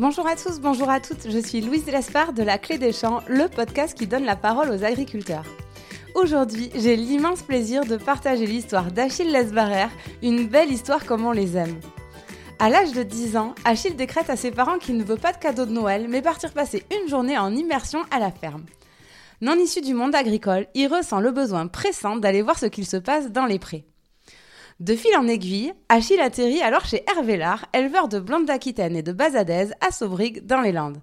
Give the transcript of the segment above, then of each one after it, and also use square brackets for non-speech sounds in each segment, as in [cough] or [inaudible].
Bonjour à tous, bonjour à toutes, je suis Louise Lespard de La Clé des Champs, le podcast qui donne la parole aux agriculteurs. Aujourd'hui, j'ai l'immense plaisir de partager l'histoire d'Achille Lesbarrer, une belle histoire comme on les aime. À l'âge de 10 ans, Achille décrète à ses parents qu'il ne veut pas de cadeau de Noël, mais partir passer une journée en immersion à la ferme. Non issu du monde agricole, il ressent le besoin pressant d'aller voir ce qu'il se passe dans les prés. De fil en aiguille, Achille atterrit alors chez Hervé Lard, éleveur de blancs d'Aquitaine et de Bazadaise à Saubrig, dans les Landes.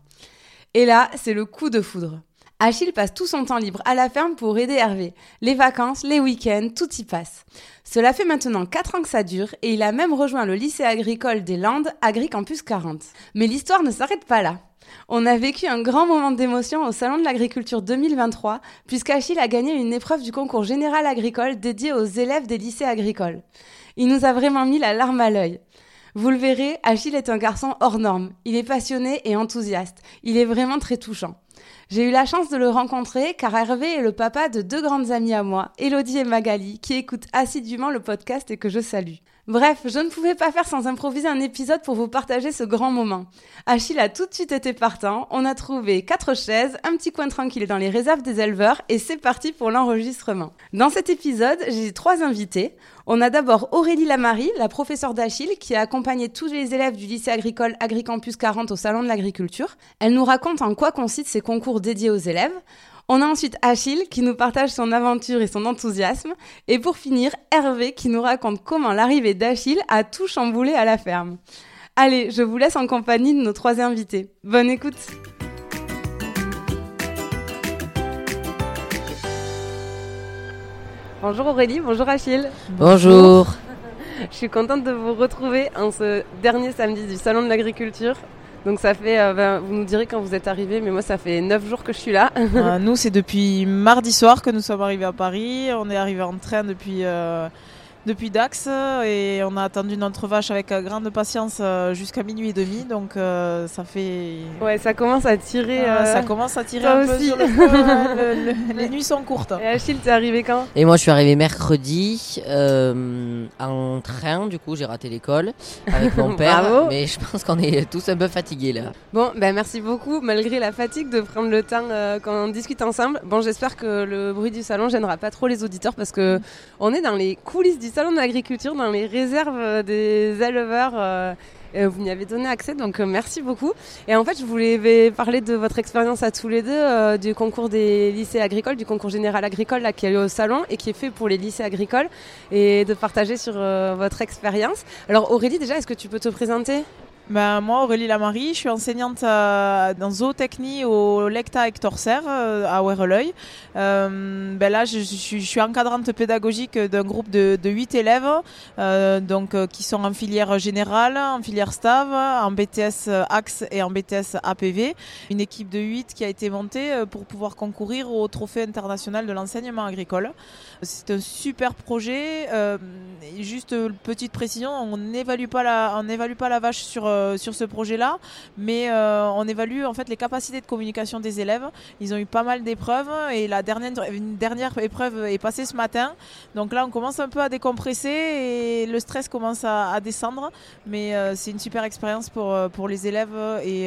Et là, c'est le coup de foudre. Achille passe tout son temps libre à la ferme pour aider Hervé. Les vacances, les week-ends, tout y passe. Cela fait maintenant 4 ans que ça dure et il a même rejoint le lycée agricole des Landes, Agricampus 40. Mais l'histoire ne s'arrête pas là. On a vécu un grand moment d'émotion au Salon de l'Agriculture 2023, puisqu'Achille a gagné une épreuve du concours général agricole dédié aux élèves des lycées agricoles. Il nous a vraiment mis la larme à l'œil. Vous le verrez, Achille est un garçon hors norme. Il est passionné et enthousiaste. Il est vraiment très touchant. J'ai eu la chance de le rencontrer car Hervé est le papa de deux grandes amies à moi, Elodie et Magali, qui écoutent assidûment le podcast et que je salue. Bref, je ne pouvais pas faire sans improviser un épisode pour vous partager ce grand moment. Achille a tout de suite été partant, on a trouvé quatre chaises, un petit coin tranquille dans les réserves des éleveurs et c'est parti pour l'enregistrement. Dans cet épisode, j'ai trois invités. On a d'abord Aurélie Lamarie, la professeure d'Achille, qui a accompagné tous les élèves du lycée agricole Agricampus 40 au Salon de l'Agriculture. Elle nous raconte en quoi consistent ces concours dédiés aux élèves. On a ensuite Achille qui nous partage son aventure et son enthousiasme. Et pour finir, Hervé qui nous raconte comment l'arrivée d'Achille a tout chamboulé à la ferme. Allez, je vous laisse en compagnie de nos trois invités. Bonne écoute Bonjour Aurélie, bonjour Achille. Bonjour. Je suis contente de vous retrouver en ce dernier samedi du Salon de l'Agriculture. Donc ça fait, euh, ben, vous nous direz quand vous êtes arrivés, mais moi ça fait 9 jours que je suis là. Euh, nous c'est depuis mardi soir que nous sommes arrivés à Paris. On est arrivé en train depuis euh, depuis Dax et on a attendu notre vache avec grande patience jusqu'à minuit et demi. Donc ça fait. Ouais, ça commence à tirer. ça commence à tirer un peu sur le feu. [laughs] les nuits sont courtes. Et Achille, t'es arrivé quand? Et moi je suis arrivé mercredi en train. Du coup j'ai raté l'école avec mon [laughs] père. mais je pense qu'on est tous un peu fatigués là. Bon, ben merci beaucoup malgré la fatigue de prendre le temps quand on discute ensemble. Bon, j'espère que le bruit du salon gênera pas trop les auditeurs parce que on est dans les coulisses du salon de l'agriculture, dans les réserves des éleveurs. Euh, vous m'y avez donné accès, donc euh, merci beaucoup. Et en fait, je voulais parler de votre expérience à tous les deux, euh, du concours des lycées agricoles, du concours général agricole là, qui eu au salon et qui est fait pour les lycées agricoles, et de partager sur votre expérience. Alors Aurélie, déjà, est-ce que tu peux te présenter? Ben, moi, Aurélie Lamarie, je suis enseignante euh, dans zootechnie au Lecta Hector Serre euh, à Ouerleuil. Euh, ben là, je, je, suis encadrante pédagogique d'un groupe de, de 8 élèves donc, qui sont en filière générale, en filière STAV, en BTS AXE et en BTS APV. Une équipe de 8 qui a été montée pour pouvoir concourir au Trophée international de l'enseignement agricole. C'est un super projet. juste petite précision, on n'évalue pas la vache sur euh, sur ce projet-là, mais euh, on évalue en fait les capacités de communication des élèves. Ils ont eu pas mal d'épreuves et la dernière, une dernière épreuve est passée ce matin. Donc là, on commence un peu à décompresser et le stress commence à, descendre. Mais euh, c'est une super expérience pour, pour les élèves et,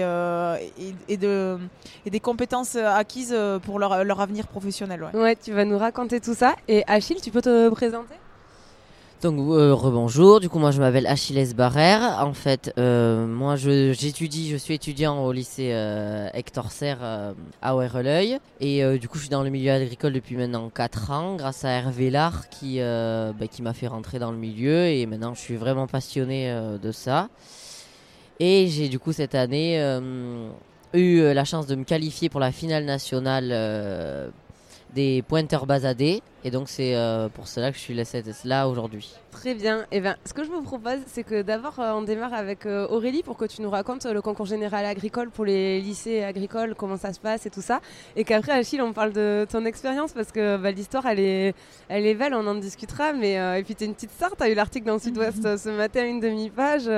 et, de, et des compétences acquises pour leur, leur avenir professionnel. Ouais. ouais, tu vas nous raconter tout ça. Et Achille, tu peux te présenter? Donc euh, rebonjour, du coup moi je m'appelle Achilles Barrère. En fait, euh, moi j'étudie, je, suis étudiant au lycée euh, Hector Serre à Ouerleuil. Et du coup je suis dans le milieu agricole depuis maintenant 4 ans grâce à Hervé Lard qui, bah, qui m'a fait rentrer dans le milieu et maintenant je suis vraiment passionné de ça. Et j'ai du coup cette année eu la chance de me qualifier pour la finale nationale des pointeurs basadés. Et donc c'est euh, pour cela que je suis là aujourd'hui. Très bien. Et eh ben, ce que je vous propose, c'est que d'abord euh, on démarre avec euh, Aurélie pour que tu nous racontes le concours général agricole pour les lycées agricoles, comment ça se passe et tout ça. Et qu'après Achille, on parle de ton expérience parce que bah, l'histoire elle est, elle est belle, on en discutera. Mais et puis tu es une petite star, tu as eu l'article dans le Sud-Ouest ce matin, une demi-page.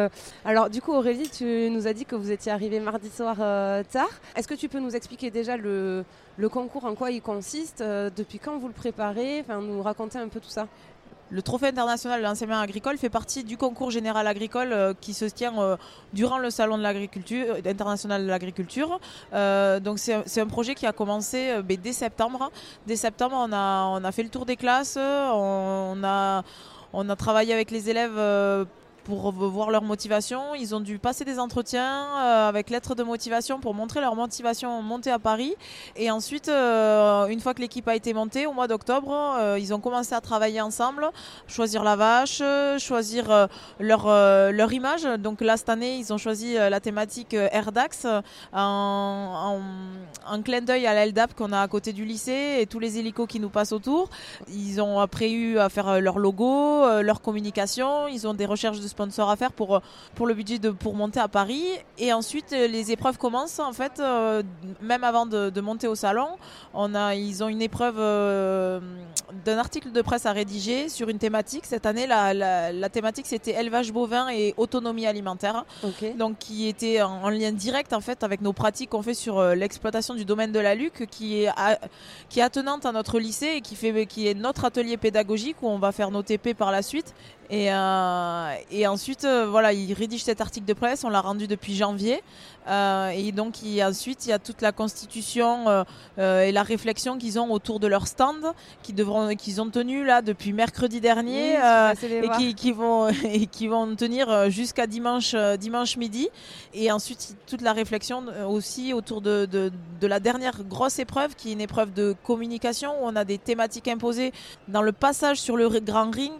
Alors du coup Aurélie, tu nous as dit que vous étiez arrivée mardi soir tard. Est-ce que tu peux nous expliquer déjà le, le concours, en quoi il consiste, depuis quand vous le préparez, enfin nous raconter un peu tout ça le trophée international de l'enseignement agricole fait partie du concours général agricole euh, qui se tient euh, durant le salon de l'agriculture international de l'agriculture. donc c'est un projet qui a commencé ben, dès septembre. Dès septembre, on a, fait le tour des classes, on a travaillé avec les élèves pour voir leur motivation. Ils ont dû passer des entretiens euh, avec lettres de motivation pour montrer leur motivation montée à Paris. Et ensuite, euh, une fois que l'équipe a été montée, au mois d'octobre, euh, ils ont commencé à travailler ensemble, choisir la vache, choisir leur, leur image. Donc là, cette année, ils ont choisi la thématique AirDax en, en, clin d'œil à l'ELDAP qu'on a à côté du lycée et tous les hélicos qui nous passent autour. Ils ont après eu à faire leur logo, leur communication. Ils ont des recherches de sponsors à faire pour, pour le budget de, pour monter à Paris. Et ensuite, euh, les épreuves commencent en fait, euh, même avant de, de, monter au salon. On a, ils ont une épreuve euh, d'un article de presse à rédiger sur une thématique. Cette année, la, la, thématique c'était élevage bovin et autonomie alimentaire. Donc, qui était en, lien direct en fait avec nos pratiques qu'on fait sur l'exploitation du domaine de la Luc, qui est, qui est attenante à notre lycée et qui, fait, qui est notre atelier pédagogique où on va faire nos TP par la suite. Et, euh, et ensuite, euh, voilà, il rédige cet article de presse, on l'a rendu depuis janvier. Euh, et donc il, ensuite, il y a toute la constitution et la réflexion qu'ils ont autour de leur stand, qui devront, qu'ils ont tenu là depuis mercredi dernier et qui, qui, vont [laughs] et qui vont tenir jusqu'à dimanche, dimanche midi. Et ensuite toute la réflexion aussi autour de, de, de, la dernière grosse épreuve, qui est une épreuve de communication où on a des thématiques imposées dans le passage sur le grand ring.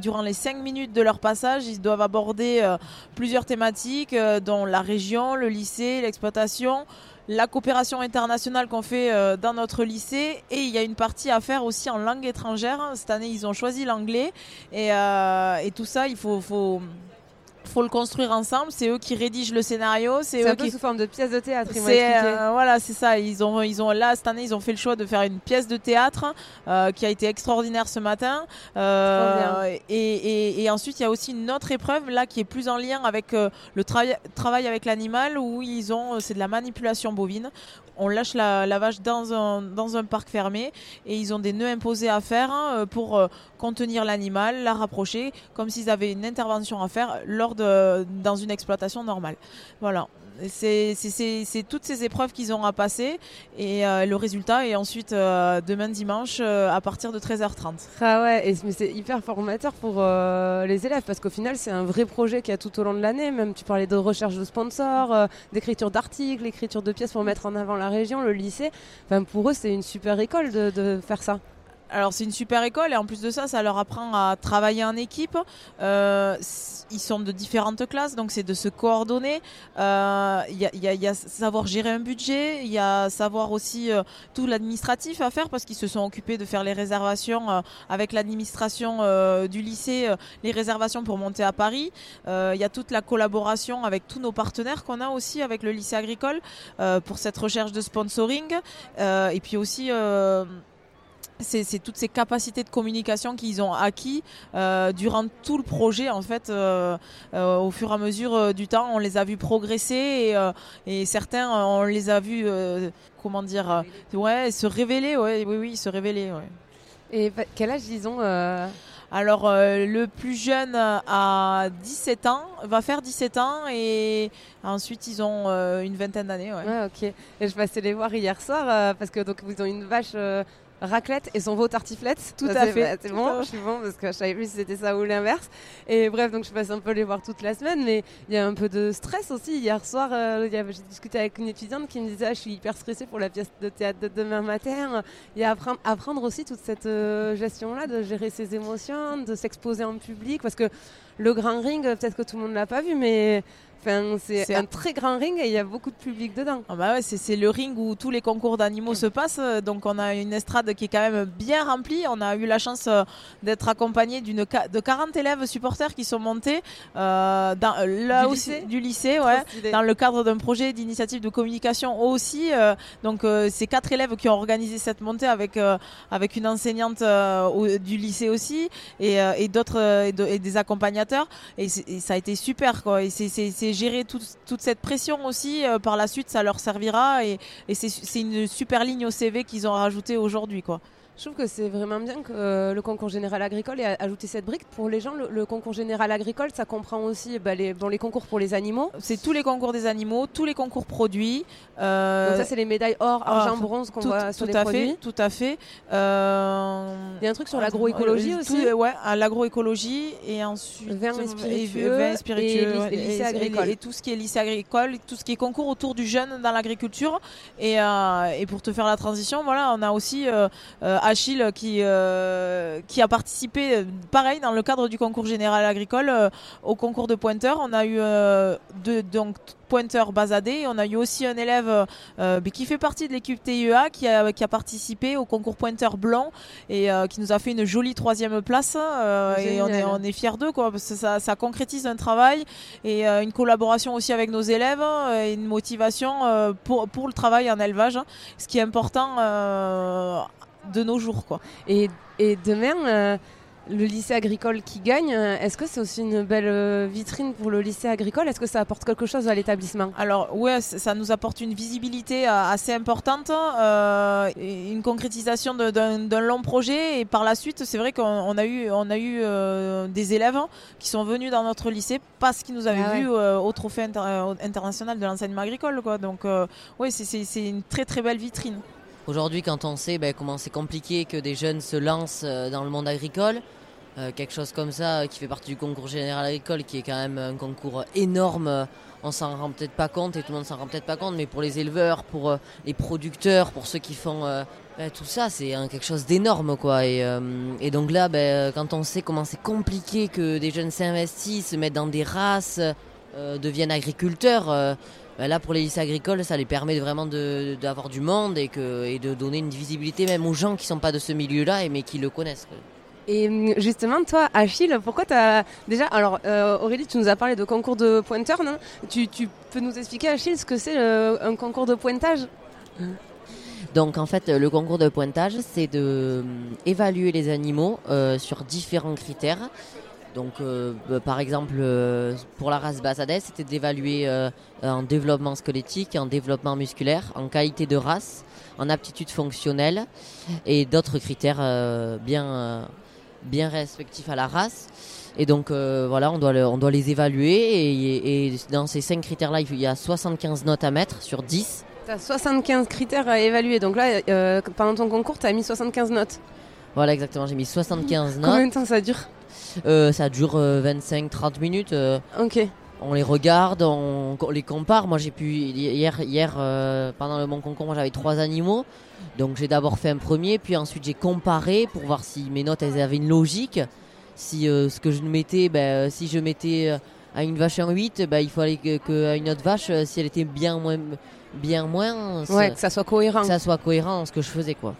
durant les cinq minutes de leur passage, ils doivent aborder plusieurs thématiques, dont la région, le lycée, l'exploitation, la coopération internationale qu'on fait euh, dans notre lycée et il y a une partie à faire aussi en langue étrangère. Cette année, ils ont choisi l'anglais et, euh, et, tout ça, il faut faut le construire ensemble. C'est eux qui rédigent le scénario. C'est un peu qui... sous forme de pièce de théâtre. Euh, voilà, c'est ça. Ils ont, ils ont là cette année, ils ont fait le choix de faire une pièce de théâtre euh, qui a été extraordinaire ce matin. Euh, et, et, et, ensuite, il y a aussi une autre épreuve là qui est plus en lien avec le travail, travail avec l'animal où ils ont, c'est de la manipulation bovine on lâche la, vache dans un, dans un parc fermé et ils ont des nœuds imposés à faire hein, pour euh, contenir l'animal, la rapprocher, comme s'ils avaient une intervention à faire lors de, dans une exploitation normale. Voilà c'est toutes ces épreuves qu'ils ont à passer et euh, le résultat est ensuite euh, demain dimanche euh, à partir de 13h30. Ah ouais, mais c'est hyper formateur pour les élèves parce qu'au final c'est un vrai projet qu'il y a tout au long de l'année. Même tu parlais de recherche de sponsors, d'écriture d'articles, l'écriture de pièces pour mettre en avant la région, le lycée. Enfin, pour eux c'est une super école de faire ça. Alors c'est une super école et en plus de ça, ça leur apprend à travailler en équipe. Euh, ils sont de différentes classes, donc c'est de se coordonner. Il euh, y, a, y, y, a, savoir gérer un budget, il y a savoir aussi euh, tout l'administratif à faire parce qu'ils se sont occupés de faire les réservations euh, avec l'administration du lycée, les réservations pour monter à Paris. Il y a toute la collaboration avec tous nos partenaires qu'on a aussi avec le lycée agricole pour cette recherche de sponsoring et puis aussi c'est toutes ces capacités de communication qu'ils ont acquis euh, durant tout le projet en fait euh, euh, au fur et à mesure du temps on les a vus progresser et, certains on les a vus comment dire ouais se révéler ouais oui oui se révéler ouais. et quel âge disons alors le plus jeune a 17 ans, va faire 17 ans et ensuite ils ont une vingtaine d'années. Ouais. ok. Et je passais les voir hier soir parce que donc ils ont une vache raclette et son veau tartiflette. Tout à fait. c'est bon, je suis bon parce que je savais plus si c'était ça ou l'inverse. Et bref, donc je passe un peu les voir toute la semaine, mais il y a un peu de stress aussi. Hier soir, euh, j'ai discuté avec une étudiante qui me disait ah, je suis hyper stressée pour la pièce de théâtre de demain matin. Il y a apprendre, apprendre aussi toute cette euh, gestion-là, de gérer ses émotions, de s'exposer en public, parce que le grand ring, peut-être que tout le monde l'a pas vu, mais c'est un très grand ring et il y a beaucoup de public dedans. Ah bah ouais, c'est le ring où tous les concours d'animaux se passent. Donc on a une estrade qui est quand même bien remplie. On a eu la chance euh, d'être accompagné d'une de 40 élèves supporters qui sont montés euh, dans, euh, là du aussi lycée. du lycée, ouais, dans le cadre d'un projet d'initiative de communication aussi. Euh, donc c'est quatre élèves qui ont organisé cette montée avec avec une enseignante du lycée aussi et, et d'autres et, des accompagnateurs. Et, et, ça a été super quoi. Et c'est gérer toute cette pression aussi. Euh, par la suite, ça leur servira et, c'est une super ligne au CV qu'ils ont rajouté aujourd'hui, quoi. Je trouve que c'est vraiment bien que euh, le concours général agricole ait ajouté cette brique. Pour les gens, le, le concours général agricole, ça comprend aussi bah, les, bon, les concours pour les animaux. C'est tous les concours des animaux, tous les concours produits. Euh, Donc ça, c'est les médailles or, argent, bronze qu'on voit sur tout les à produits. Fait, tout à fait. Euh, Il y a un truc sur l'agroécologie tout- aussi. ouais, l'agroécologie et ensuite Vin et et- spiritueux vin et spiritueux, et lycée agricole. tout ce qui est lycée agricole, tout ce qui est concours autour du jeune dans l'agriculture. Et, pour te faire la transition, voilà, on a aussi Achille qui euh, qui a participé, euh, pareil dans le cadre du concours général agricole, euh, au concours de pointeur. On a eu euh, deux donc pointeur basadé. On a eu aussi un élève euh, qui fait partie de l'équipe TIEA qui a, qui a participé au concours pointeur blanc et euh, qui nous a fait une jolie troisième place. euh, et on est, on est fiers d'eux, quoi, parce que ça, ça concrétise un travail et euh, une collaboration aussi avec nos élèves euh, et une motivation euh, pour, pour le travail en élevage, hein, ce qui est important euh, de nos jours. Quoi. Et, et demain, euh, le lycée agricole qui gagne, euh, est-ce que c'est aussi une belle euh, vitrine pour le lycée agricole? Est-ce que ça apporte quelque chose à l'établissement? Alors ouais, c- ça nous apporte une visibilité assez importante, euh, une concrétisation d'un long projet et par la suite, c'est vrai qu'on on a eu, on a eu euh, des élèves qui sont venus dans notre lycée parce qu'ils nous avaient Ah ouais. vus euh, au trophée inter- international de l'enseignement agricole. Quoi. Donc oui, c'est une très très belle vitrine. Aujourd'hui, quand on sait ben, comment c'est compliqué que des jeunes se lancent euh, dans le monde agricole, euh, quelque chose comme ça euh, qui fait partie du concours général agricole, qui est quand même un concours énorme, on s'en rend peut-être pas compte et tout le monde s'en rend peut-être pas compte, mais pour les éleveurs, pour les producteurs, pour ceux qui font ben, tout ça, c'est quelque chose d'énorme quoi. Et, donc là, ben, quand on sait comment c'est compliqué que des jeunes s'investissent, se mettent dans des races, deviennent agriculteurs. Ben là, pour les lycées agricoles, ça les permet vraiment d'avoir du monde et, que, et de donner une visibilité même aux gens qui sont pas de ce milieu-là, et mais qui le connaissent. Et hum, justement, toi, Achille, pourquoi tu as. Déjà, alors euh, Aurélie, tu nous as parlé de concours de pointeur, non? Tu, tu peux nous expliquer, Achille, ce que c'est euh, un concours de pointage? Donc en fait, le concours de pointage, c'est de euh, évaluer les animaux euh, sur différents critères. Donc euh, bah, par exemple, euh, pour la race Basadès, c'était d'évaluer euh, en développement squelettique, en développement musculaire, en qualité de race, en aptitude fonctionnelle et d'autres critères euh, bien, bien respectifs à la race. Et donc voilà, on doit, le- on doit les évaluer et, et dans ces cinq critères-là, il y a 75 notes à mettre sur 10. Tu as 75 critères à évaluer. Donc là, pendant ton concours, tu as mis 75 notes. Voilà exactement, j'ai mis 75 notes. Combien de temps ça dure? Ça dure 25-30 minutes. euh, Ok. on les regarde, on, on les compare. Moi, j'ai pu hier, hier euh, pendant le mon concours, j'avais trois animaux. Donc, j'ai d'abord fait un premier, puis ensuite j'ai comparé pour voir si mes notes elles avaient une logique. Si euh, ce que je mettais, ben, euh, si je mettais euh, à une vache un 8, ben, il fallait que, que une autre vache, euh, si elle était bien moins, bien moins, Ouais, que ça soit cohérent. que ça soit cohérent ce que je faisais, quoi.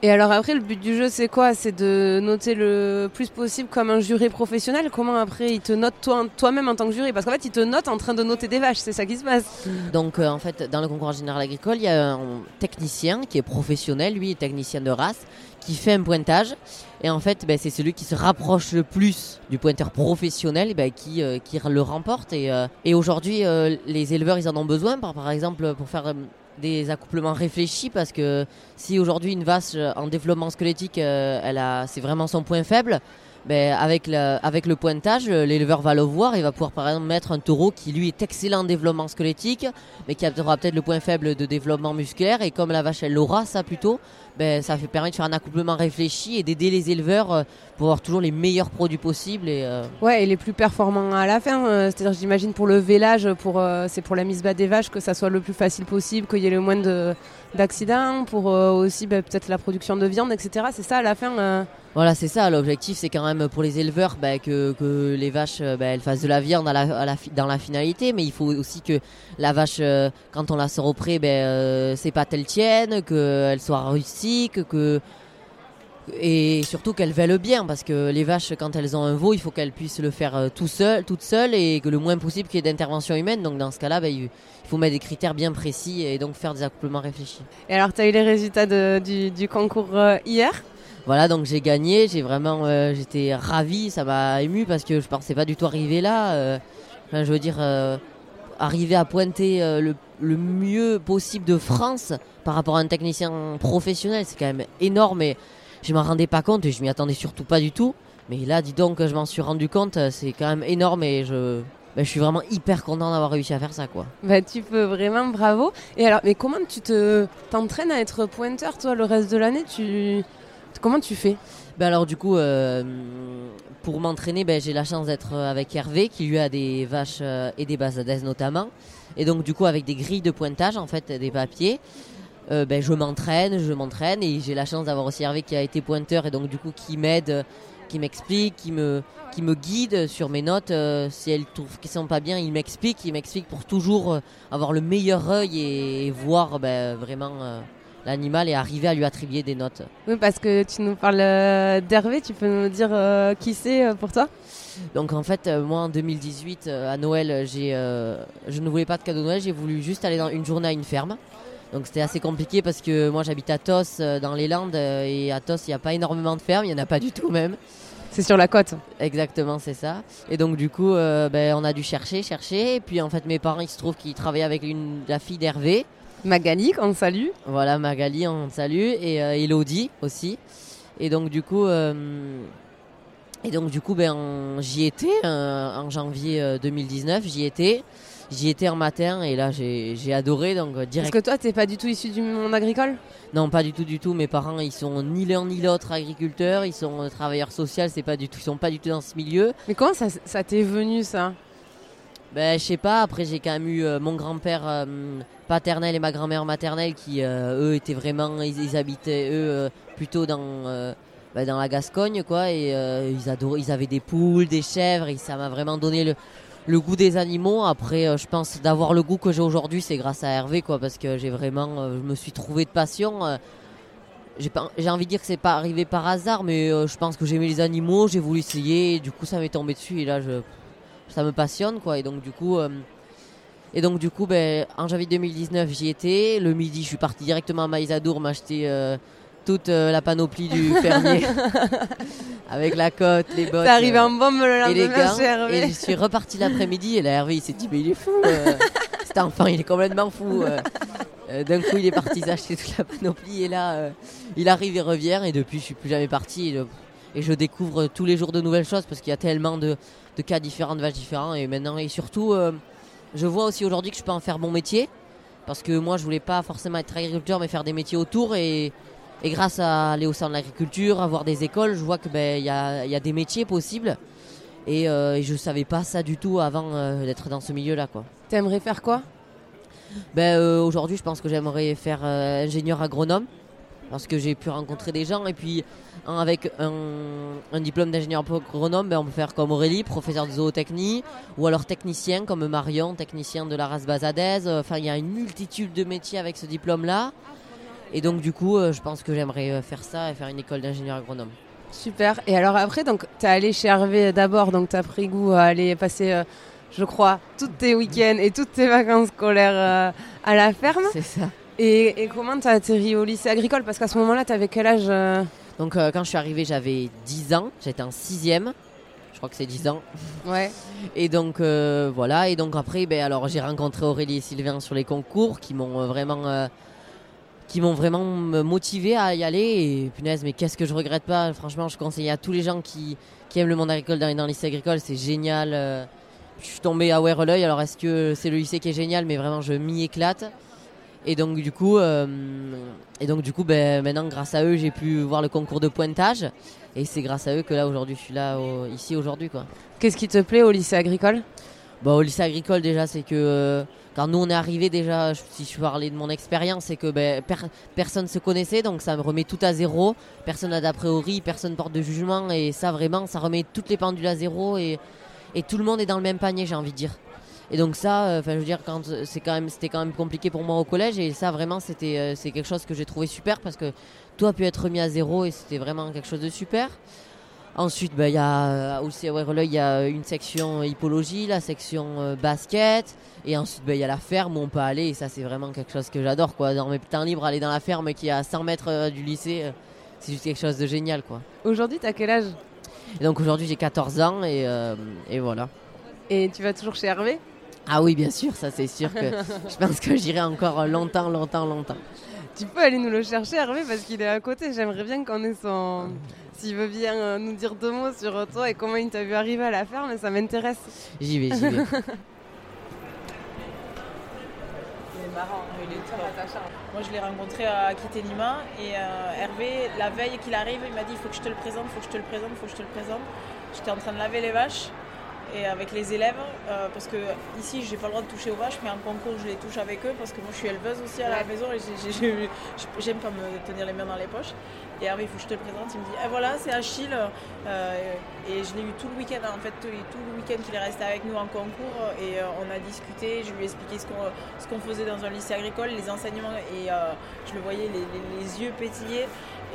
Et alors après, le but du jeu, c'est quoi? C'est de noter le plus possible comme un juré professionnel? Comment après, il te note toi- toi-même en tant que jury? Parce qu'en fait, il te note en train de noter des vaches. C'est ça qui se passe. Donc euh, en fait, dans le concours général agricole, il y a un technicien qui est professionnel, lui est technicien de race, qui fait un pointage. Et en fait, ben, c'est celui qui se rapproche le plus du pointeur professionnel ben, qui, euh, qui le remporte. Et, euh, aujourd'hui, les éleveurs, ils en ont besoin, par, exemple, pour faire des accouplements réfléchis, parce que si aujourd'hui une vache en développement squelettique, euh, elle a, c'est vraiment son point faible, ben, avec, le, pointage, l'éleveur va le voir, il va pouvoir par exemple mettre un taureau qui lui est excellent en développement squelettique, mais qui aura peut-être le point faible de développement musculaire, et comme la vache elle l'aura ça plutôt, ben, ça fait permettre de faire un accouplement réfléchi et d'aider les éleveurs euh, pour avoir toujours les meilleurs produits possibles. Et, euh, Ouais, et les plus performants à la fin. euh, C'est-à-dire, j'imagine pour le vélage, pour, c'est pour la mise bas des vaches que ça soit le plus facile possible, qu'il y ait le moins de, d'accidents, pour aussi ben, peut-être la production de viande, etc. C'est ça à la fin. Voilà, c'est ça. L'objectif, c'est quand même pour les éleveurs bah, que, les vaches euh, bah, elles fassent de la viande dans la finalité, mais il faut aussi que la vache, euh, quand on la sort au pré, ben, euh, ses pattes elles tiennent, qu'elle soit rustique, que et surtout qu'elles veulent bien, parce que les vaches, quand elles ont un veau, il faut qu'elles puissent le faire tout seul, toutes seules, et que le moins possible qu'il y ait d'intervention humaine. Donc dans ce cas-là, ben, il faut mettre des critères bien précis et donc faire des accouplements réfléchis. Et alors, tu as eu les résultats du, concours hier? Voilà, donc j'ai gagné, j'ai vraiment, euh, j'étais ravi, ça m'a ému parce que je pensais pas du tout arriver là. euh, enfin, je veux dire, euh, arriver à pointer le, mieux possible de France par rapport à un technicien professionnel, c'est quand même énorme. Et je m'en rendais pas compte et je m'y attendais surtout pas du tout. Mais là, dis donc, je m'en suis rendu compte, c'est quand même énorme et je, bah, je suis vraiment hyper content d'avoir réussi à faire ça, quoi. Bah, tu peux vraiment, bravo. Et alors, mais comment tu te t'entraînes à être pointeur, toi, le reste de l'année? Tu comment tu fais? Bah alors du coup, euh, pour m'entraîner, ben, j'ai la chance d'être avec Hervé qui lui a des vaches euh, et des basades notamment. Et donc du coup avec des grilles de pointage, en fait des papiers, euh, ben, je m'entraîne, je m'entraîne et j'ai la chance d'avoir aussi Hervé qui a été pointeur et donc du coup qui m'aide, qui m'explique, qui me, qui me guide sur mes notes. si elles trouvent qu'elles sont pas bien, il m'explique, il m'explique pour toujours avoir le meilleur œil et, voir ben, vraiment l'animal et arriver à lui attribuer des notes. Oui, parce que tu nous parles euh, d'Hervé, tu peux nous dire euh, qui c'est euh, pour toi? Donc en fait, moi en 2018, à Noël, j'ai, je ne voulais pas de cadeau de Noël, j'ai voulu juste aller dans une journée à une ferme. Donc c'était assez compliqué parce que moi j'habite à Tos dans les Landes et à Tos il n'y a pas énormément de fermes, il n'y en a pas du tout même. C'est sur la côte. Exactement, c'est ça. Et donc du coup, ben, on a dû chercher, chercher. Et puis en fait, mes parents, il se trouve qu'ils travaillaient avec une, la fille d'Hervé. Magali, on salue. Voilà, Magali, on salue. Et euh, Elodie aussi. Et donc, du coup, euh, et donc, du coup ben, j'y étais euh, en janvier 2019. J'y étais. J'y étais en matin et là j'ai adoré donc direct. Parce que toi t'es pas du tout issu du monde agricole? Non pas du tout du tout. Mes parents ils sont ni l'un ni l'autre agriculteurs, ils sont travailleurs sociaux, c'est pas du tout, ils sont pas du tout dans ce milieu. Mais comment ça, ça t'est venu ça? Ben, je sais pas, après j'ai quand même eu euh, mon grand-père euh, paternel et ma grand-mère maternelle qui, euh, eux, étaient vraiment, ils, habitaient, eux, plutôt dans, ben, dans la Gascogne, quoi, et ils, adoraient, ils avaient des poules, des chèvres, et ça m'a vraiment donné le, le, goût des animaux. Après, je pense d'avoir le goût que j'ai aujourd'hui, c'est grâce à Hervé, quoi, parce que j'ai vraiment, je me suis trouvé de passion. j'ai envie de dire que c'est pas arrivé par hasard, mais je pense que j'aimais les animaux, j'ai voulu essayer, et du coup ça m'est tombé dessus, et là je ça me passionne quoi. Et donc du coup, euh, et donc du coup, ben, en janvier 2019, j'y étais. Le midi, je suis parti directement à Maïsadour m'acheter euh, toute euh, la panoplie du [laughs] fermier [laughs] avec la cote, les bottes. T'es arrivé en bombe le lendemain, et les Et je suis reparti l'après-midi et là Hervé il s'est dit mais il est fou. [laughs] Cet enfant il est complètement fou. D'un coup il est parti s'acheter toute la panoplie et là il arrive et revient et depuis je suis plus jamais parti. Et, et je découvre tous les jours de nouvelles choses parce qu'il y a tellement de, de cas différents, de vaches différents. Et maintenant, et surtout, euh, je vois aussi aujourd'hui que je peux en faire mon métier. Parce que moi, je voulais pas forcément être agriculteur, mais faire des métiers autour. Et, et grâce à aller au sein de l'agriculture, avoir des écoles, je vois que ben il y a, y a, des métiers possibles. Et, euh, et, je savais pas ça du tout avant euh, d'être dans ce milieu-là, quoi. T'aimerais faire quoi? Ben aujourd'hui, je pense que j'aimerais faire ingénieur agronome parce que j'ai pu rencontrer des gens et puis avec un, diplôme d'ingénieur agronome, ben on peut faire comme Aurélie, professeur de zootechnie, ou alors technicien comme Marion, technicien de la race basadaise. Enfin, il y a une multitude de métiers avec ce diplôme-là. Et donc, du coup, euh, je pense que j'aimerais euh, faire ça et faire une école d'ingénieur agronome. Super. Et alors après, donc, tu es allé chez Hervé d'abord, donc tu as pris goût à aller passer, euh, je crois, tous tes week-ends et toutes tes vacances scolaires à la ferme. C'est ça. Et, comment tu as atterri au lycée agricole? Parce qu'à ce moment-là, tu avais quel âge euh? Donc, euh, quand je suis arrivée, j'avais 10 ans. J'étais en 6ème. Je crois que c'est 10 ans. Ouais. Et donc, euh, voilà. Et donc, après, ben, alors, j'ai rencontré Aurélie et Sylvain sur les concours qui m'ont vraiment. qui m'ont vraiment motivé à y aller et punaise mais qu'est-ce que je regrette pas? Franchement je conseille à tous les gens qui, qui aiment le monde agricole dans, dans le lycée agricole c'est génial je suis tombée à l'œil alors est-ce que c'est le lycée qui est génial? Mais vraiment je m'y éclate et donc du coup, euh, et donc du coup, ben, maintenant grâce à eux, j'ai pu voir le concours de pointage. Et c'est grâce à eux que là aujourd'hui, je suis là ici aujourd'hui quoi. Qu'est-ce qui te plaît au lycée agricole? Bah au lycée agricole déjà, c'est que euh, quand nous on est arrivé déjà, si je parlais de mon expérience, c'est que ben, personne se connaissait, donc ça me remet tout à zéro. Personne n'a d'a priori, personne porte de jugement, et ça vraiment, ça remet toutes les pendules à zéro et, et tout le monde est dans le même panier, j'ai envie de dire. Et donc ça, euh, enfin je veux dire, quand c'est quand même, c'était quand même compliqué pour moi au collège et ça vraiment c'était, euh, c'est quelque chose que j'ai trouvé super parce que tout a pu être remis à zéro et c'était vraiment quelque chose de super. Ensuite, bah, il y a aussi à il y a une section hippologie, la section basket, et ensuite bah, il y a la ferme où on peut aller, et ça c'est vraiment quelque chose que j'adore quoi. Dans mes temps libres, aller dans la ferme qui est à 100 mètres du lycée, c'est juste quelque chose de génial quoi. Aujourd'hui, tu as quel âge? Et Donc aujourd'hui j'ai 14 ans et, et voilà. Et tu vas toujours chez Hervé? Ah oui, bien sûr, ça c'est sûr que je pense que j'irai encore longtemps, longtemps, longtemps. Tu peux aller nous le chercher, Hervé, parce qu'il est à côté. J'aimerais bien qu'on ait son. S'il veut bien euh, nous dire deux mots sur toi et comment il t'a vu arriver à la ferme, ça m'intéresse. J'y vais, j'y vais. [laughs] Il est marrant, il est top. Moi, je l'ai rencontré à Lima et euh, Hervé, la veille qu'il arrive, il m'a dit il faut que je te le présente, il faut que je te le présente, il faut que je te le présente. J'étais en train de laver les vaches et avec les élèves euh, parce que ici j'ai pas le droit de toucher aux vaches mais en concours je les touche avec eux parce que moi je suis éleveuse aussi à la maison et j'aime pas me tenir les mains dans les poches et Hervé il faut que je te le présente. Il me dit eh, voilà c'est Achille. Euh, et je l'ai eu tout le week-end en fait tout, le week-end qu'il est resté avec nous en concours. Et euh, on a discuté. Je lui ai expliqué ce qu'on faisait dans un lycée agricole les enseignements. Et je le voyais les, les yeux pétiller.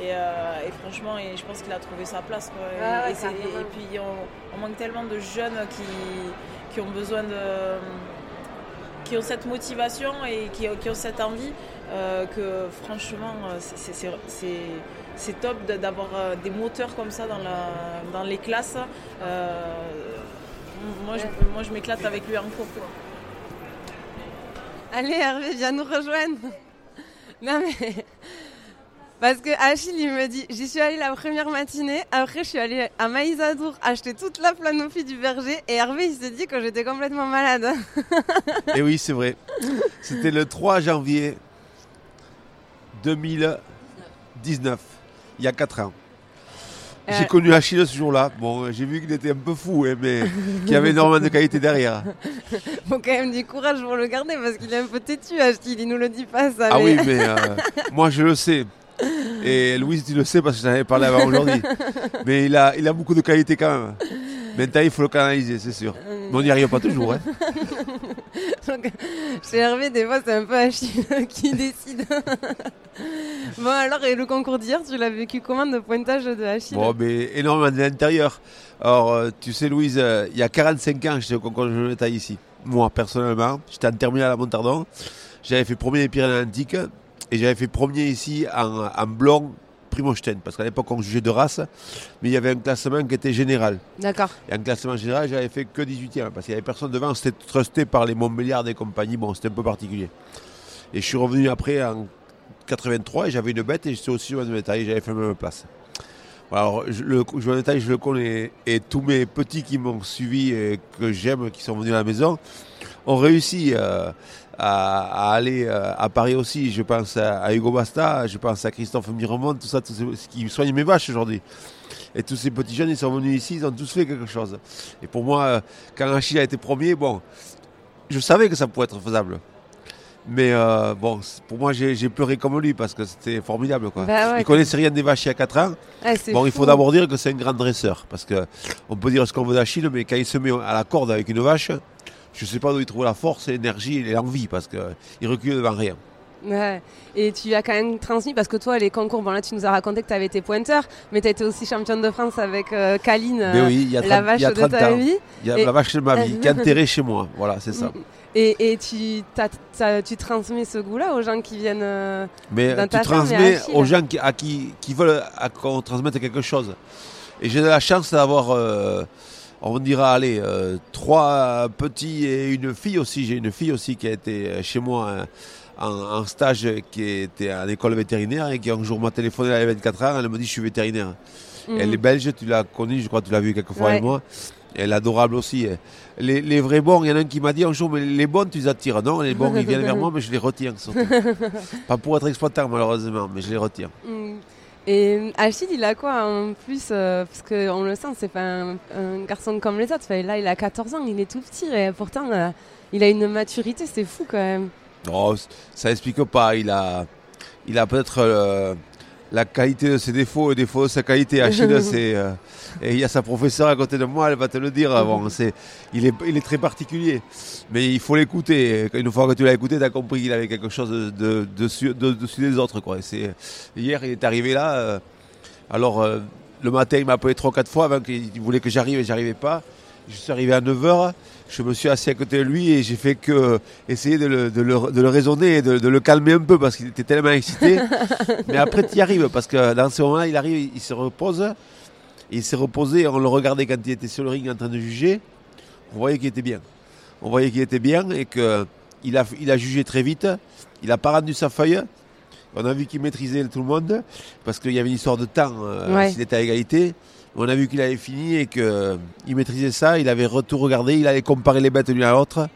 Euh, et, franchement, et je pense qu'il a trouvé sa place. Ah et, puis on, manque tellement de jeunes qui, ont besoin de. qui ont cette motivation et qui, ont cette envie euh, que franchement, c'est top d'avoir euh, des moteurs comme ça dans, la, dans les classes. moi, je, moi, je m'éclate avec lui en cours. Allez, Hervé, viens nous rejoindre. Non mais [laughs] parce que Achille, il me dit, j'y suis allée la première matinée, après je suis allée à Maïsadour acheter toute la planophie du berger, et Hervé, il s'est dit que j'étais complètement malade. et oui, c'est vrai. C'était le 3 janvier 2019, il y a 4 ans. J'ai euh. connu Achille ce jour-là. Bon, j'ai vu qu'il était un peu fou, hein, mais qu'il y avait [laughs] énormément de qualité derrière. [laughs] Faut quand même du courage pour le garder parce qu'il est un peu têtu, Achille. Il nous le dit pas, ça. Ah oui, mais euh, [laughs] moi je le sais. Et Louise, tu le sais parce que j'en avais parlé avant aujourd'hui. Mais il a, il a beaucoup de qualité quand même. Maintenant, il faut le canaliser, c'est sûr. Mais on n'y arrive pas toujours. Hein. chez Hervé, des fois, c'est un peu Achille qui décide. [laughs] bon, alors, et le concours d'hier, tu l'as vécu comment de pointage de Achille Bon, mais énormément de l'intérieur. Alors, euh, tu sais, Louise, euh, il y a 45 ans, j'étais au concours de taille ici. Moi, personnellement, j'étais en terminale à Montardon. J'avais fait premier des Pyrénées-Atlantiques. Et j'avais fait premier ici en, en blond Primochten, parce qu'à l'époque on jugeait de race, mais il y avait un classement qui était général. D'accord. Et en classement général, j'avais fait que 18e, parce qu'il n'y avait personne devant, c'était trusté par les Montbéliards et compagnie, bon, c'était un peu particulier. Et je suis revenu après en 83 et j'avais une bête et j'étais aussi sur une taille, j'avais fait la même place. Alors, le joueur de je le connais, et tous mes petits qui m'ont suivi et que j'aime, qui sont venus à la maison, ont réussi. Euh, à, aller euh, à Paris aussi. Je pense à, Hugo Basta, je pense à Christophe Miremont, tout ça, tout ce qui soigne mes vaches aujourd'hui. Et tous ces petits jeunes, ils sont venus ici, ils ont tous fait quelque chose. Et pour moi, euh, quand Achille a été premier, bon, je savais que ça pouvait être faisable. Mais euh, bon, pour moi, j'ai pleuré comme lui parce que c'était formidable. Quoi. Bah il connaissait rien des vaches il y a 4 ans. bon, il faut d'abord dire que c'est un grand dresseur. Parce que on peut dire ce qu'on veut d'Achille, mais quand il se met à la corde avec une vache, je ne sais pas d'où il trouve la force, l'énergie et l'envie parce qu'il recule devant rien. Ouais. Et tu as quand même transmis, parce que toi, les concours, bon là, tu nous as raconté que tu avais été pointeur, mais tu as été aussi championne de France avec euh, Kaline, la vache de ta vie. Il y a la vache de ma vie, qui est [laughs] enterrée chez moi. Voilà, c'est ça. Et, et tu, tu transmets ce goût-là aux gens qui viennent euh, mais dans tu transmets aux gens qui, à qui, qui veulent qu'on transmette quelque chose. Et j'ai la chance d'avoir... Euh, on dira, allez, euh, trois petits et une fille aussi. J'ai une fille aussi qui a été euh, chez moi en, stage, qui était à l'école vétérinaire et qui un jour m'a téléphoné à 24 ans. Elle me dit, je suis vétérinaire. Mhm. Elle est belge, tu l'as connue, je crois que tu l'as vu quelques fois avec moi. Elle est adorable aussi. Hein. Les, vrais bons, il y en a un qui m'a dit un jour, mais les bons, tu les attires. Non, les bons, ils viennent vers moi, mais je les retiens. [laughs] Pas pour être exploitant, malheureusement, mais je les retiens. Mhm. Et Achille, il a quoi en plus euh, Parce qu'on le sent, c'est pas un, garçon comme les autres. là, il a 14 ans, il est tout petit et pourtant, euh, il a une maturité, c'est fou quand même. Oh, ça explique pas. Il a, il a peut-être euh, la qualité de ses défauts et défauts de sa qualité. [laughs] Achille, c'est. Euh, et il y a sa professeure à côté de moi, elle va te le dire. Bon, c'est, il, est, il est très particulier. Mais il faut l'écouter. Une fois que tu l'as écouté, tu as compris qu'il avait quelque chose de, dessus, des autres. Quoi. C'est, hier, il est arrivé là. Euh, alors, le matin, il m'a appelé 3-4 fois avant qu'il voulait que j'arrive et j'arrivais pas. Je suis arrivé à 9h je me suis assis à côté de lui et j'ai fait que essayer de le, de le, raisonner et de, le calmer un peu parce qu'il était tellement excité. [laughs] Mais après, tu y arrives parce que dans ce moment-là, il arrive, il se repose. Il s'est reposé, on le regardait quand il était sur le ring en train de juger. On voyait qu'il était bien. on voyait qu'il était bien et qu'il a, il a jugé très vite. Il n'a pas rendu sa feuille. On a vu qu'il maîtrisait tout le monde parce qu'il y avait une histoire de temps euh, Ouais. s'il était à égalité. On a vu qu'il avait fini et qu'il maîtrisait ça. Il avait tout regardé. Il allait comparer les bêtes l'une à l'autre.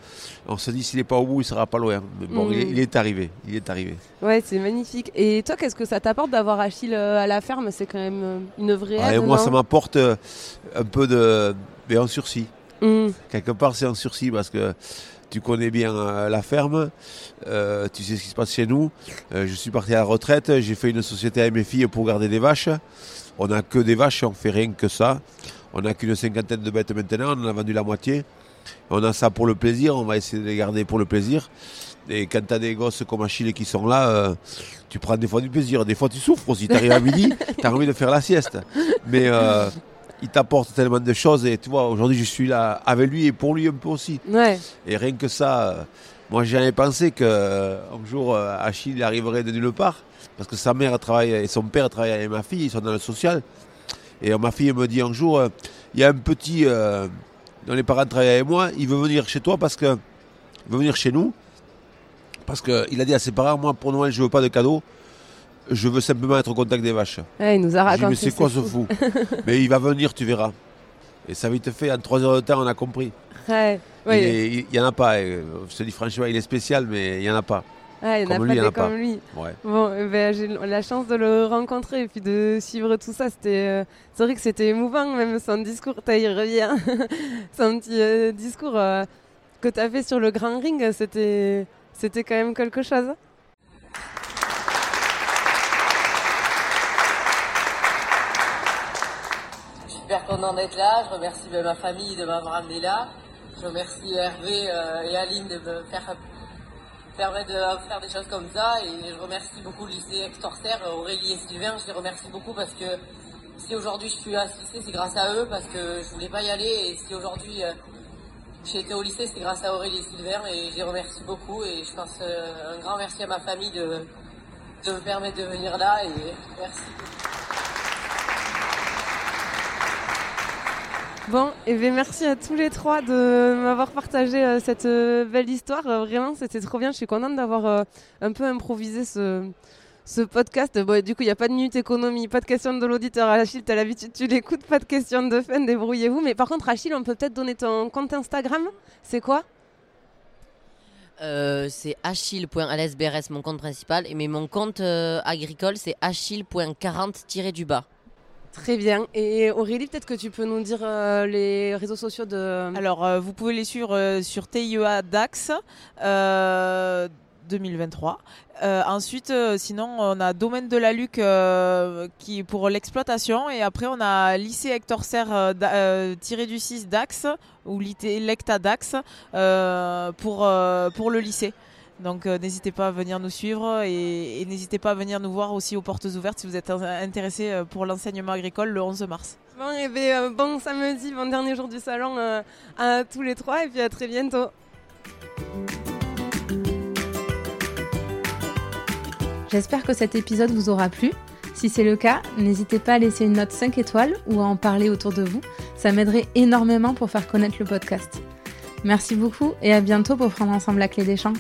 On se dit s'il n'est pas au bout, il sera pas loin. Mais bon, Mm. il, est, il est arrivé. Il est arrivé. Ouais, c'est magnifique. Et toi, qu'est-ce que ça t'apporte d'avoir Achille euh, à la ferme? C'est quand même euh, une vraie Ah, aide, moi, ça m'apporte euh, un peu de. Mais en sursis. Mm. Quelque part, c'est en sursis parce que tu connais bien euh, la ferme, euh, tu sais ce qui se passe chez nous. Euh, je suis parti à la retraite, j'ai fait une société avec mes filles pour garder des vaches. On n'a que des vaches, on fait rien que ça. On n'a qu'une cinquantaine de bêtes maintenant, on en a vendu la moitié. On a ça pour le plaisir, on va essayer de les garder pour le plaisir. Et quand tu as des gosses comme Achille qui sont là, euh, tu prends des fois du plaisir. Des fois, tu souffres aussi. Tu arrives à midi, [laughs] tu as envie de faire la sieste. Mais euh, il t'apporte tellement de choses. Et tu vois, aujourd'hui, je suis là avec lui et pour lui un peu aussi. Ouais. Et rien que ça, euh, moi j'avais pensé qu'un jour Achille arriverait de nulle part, parce que sa mère travaille et son père travaille avec ma fille, ils sont dans le social. Et euh, ma fille me dit un jour, euh, il y a un petit euh, dont les parents travaillent avec moi, il veut venir chez toi parce que il veut venir chez nous, parce qu'il a dit à ses parents, moi pour Noël je veux pas de cadeaux, je veux simplement être au contact des vaches. Ouais, il nous a J'ai dit, raconté. mais c'est quoi ce fou Mais il va venir, tu verras. Et ça vite fait, en trois heures de temps, on a compris. Ouais. Il Ouais. est- Il n'y en a pas. euh, Je te dis franchement, il est spécial, mais il n'y en a pas. Ouais, il n'y en a pas lui, il en des pas. comme lui. Ouais. Bon, eh ben, j'ai la chance de le rencontrer et puis de suivre tout ça. C'était, euh, c'est vrai que c'était émouvant, même son discours. T'as y revient. [laughs] son petit euh, discours euh, que t'as fait sur le grand ring, c'était, c'était quand même quelque chose. Je suis super content d'être là. Je remercie ma famille de m'avoir amené là. Je remercie Hervé euh, et Aline de me faire permettre de faire des choses comme ça. Et je remercie beaucoup le lycée Hector-Serre, Aurélie et Sylvain. Je les remercie beaucoup parce que si aujourd'hui je suis à ce lycée, c'est grâce à eux parce que je voulais pas y aller. Et si aujourd'hui euh, j'ai été au lycée, c'est grâce à Aurélie et Sylvain. Et je les remercie beaucoup. Et je pense euh, un grand merci à ma famille de, de me permettre de venir là. Et merci. Bon, et ben merci à tous les trois de m'avoir partagé euh, cette euh, belle histoire. Euh, vraiment, c'était trop bien. Je suis contente d'avoir un peu improvisé ce, ce podcast. Bon, du coup, il n'y a pas de minute économie, pas de question de l'auditeur. Achille, tu as l'habitude, tu l'écoutes, pas de question de fin, débrouillez-vous. Mais par contre, Achille, on peut peut-être donner ton compte Instagram C'est quoi? C'est achille.alsbrs, mon compte principal. Mais mon compte agricole, c'est achille.40-du-bas. Très bien. Et Aurélie, peut-être que tu peux nous dire euh, les réseaux sociaux de. Alors, euh, vous pouvez les suivre euh, sur TIEA DAX euh, 2023. Euh, ensuite, sinon, on a Domaine de la Luc euh, qui pour l'exploitation. Et après, on a Lycée Hector Serre tiré du 6 DAX ou Lecta DAX pour, pour le lycée. Donc euh, n'hésitez pas à venir nous suivre et, et n'hésitez pas à venir nous voir aussi aux portes ouvertes si vous êtes in- intéressé euh, pour l'enseignement agricole le 11 mars. Bon, et ben, euh, bon samedi, bon dernier jour du salon euh, à tous les trois. Et puis à très bientôt. J'espère que cet épisode vous aura plu. Si c'est le cas, n'hésitez pas à laisser une note 5 étoiles ou à en parler autour de vous. Ça m'aiderait énormément pour faire connaître le podcast. Merci beaucoup et à bientôt pour prendre ensemble la clé des champs.